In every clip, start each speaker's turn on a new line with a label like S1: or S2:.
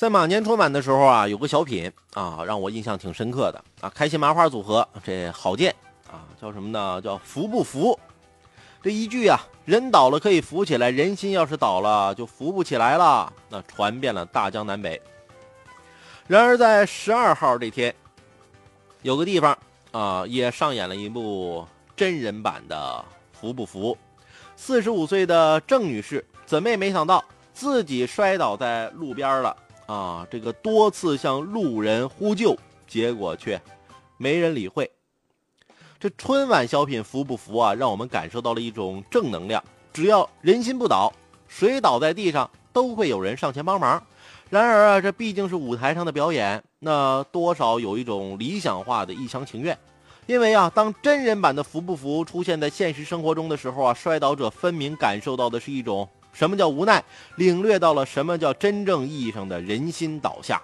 S1: 在马年春晚的时候啊，有个小品啊，让我印象挺深刻的啊。开心麻花组合这郝建啊，叫什么呢？叫扶不扶？这一句啊，人倒了可以扶起来，人心要是倒了就扶不起来了。那传遍了大江南北。然而在十二号这天，有个地方啊，也上演了一部真人版的扶不扶。四十五岁的郑女士，怎么也没想到自己摔倒在路边了。啊，这个多次向路人呼救，结果却没人理会。这春晚小品服不服啊？让我们感受到了一种正能量。只要人心不倒，谁倒在地上都会有人上前帮忙。然而啊，这毕竟是舞台上的表演，那多少有一种理想化的一厢情愿。因为啊，当真人版的服不服出现在现实生活中的时候啊，摔倒者分明感受到的是一种。什么叫无奈？领略到了什么叫真正意义上的人心倒下。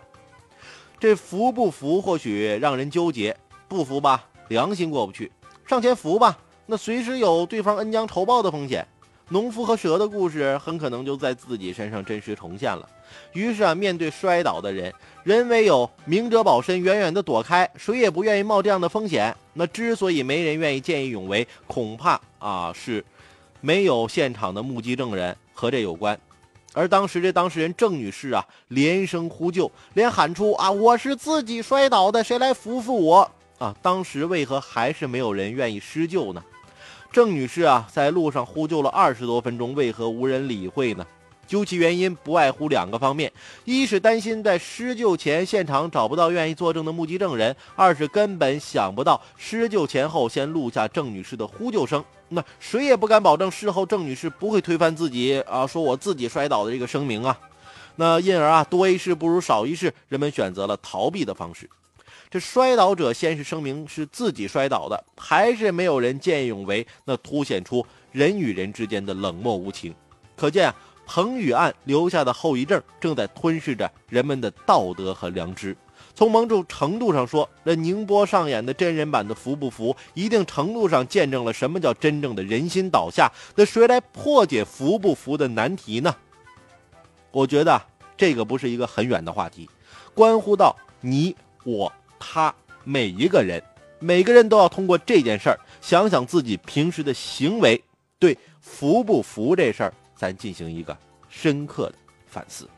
S1: 这服不服或许让人纠结，不服吧，良心过不去；上前扶吧，那随时有对方恩将仇报的风险。农夫和蛇的故事很可能就在自己身上真实重现了。于是啊，面对摔倒的人，人唯有明哲保身，远远的躲开，谁也不愿意冒这样的风险。那之所以没人愿意见义勇为，恐怕啊是没有现场的目击证人。和这有关，而当时这当事人郑女士啊，连声呼救，连喊出啊，我是自己摔倒的，谁来扶扶我啊？当时为何还是没有人愿意施救呢？郑女士啊，在路上呼救了二十多分钟，为何无人理会呢？究其原因，不外乎两个方面：一是担心在施救前现场找不到愿意作证的目击证人；二是根本想不到施救前后先录下郑女士的呼救声。那谁也不敢保证事后郑女士不会推翻自己啊，说我自己摔倒的这个声明啊。那因而啊，多一事不如少一事，人们选择了逃避的方式。这摔倒者先是声明是自己摔倒的，还是没有人见义勇为，那凸显出人与人之间的冷漠无情。可见啊。彭宇案留下的后遗症正在吞噬着人们的道德和良知。从某种程度上说，那宁波上演的真人版的“服不服”，一定程度上见证了什么叫真正的人心倒下。那谁来破解“服不服”的难题呢？我觉得这个不是一个很远的话题，关乎到你我他每一个人，每个人都要通过这件事儿，想想自己平时的行为对“服不服”这事儿。咱进行一个深刻的反思。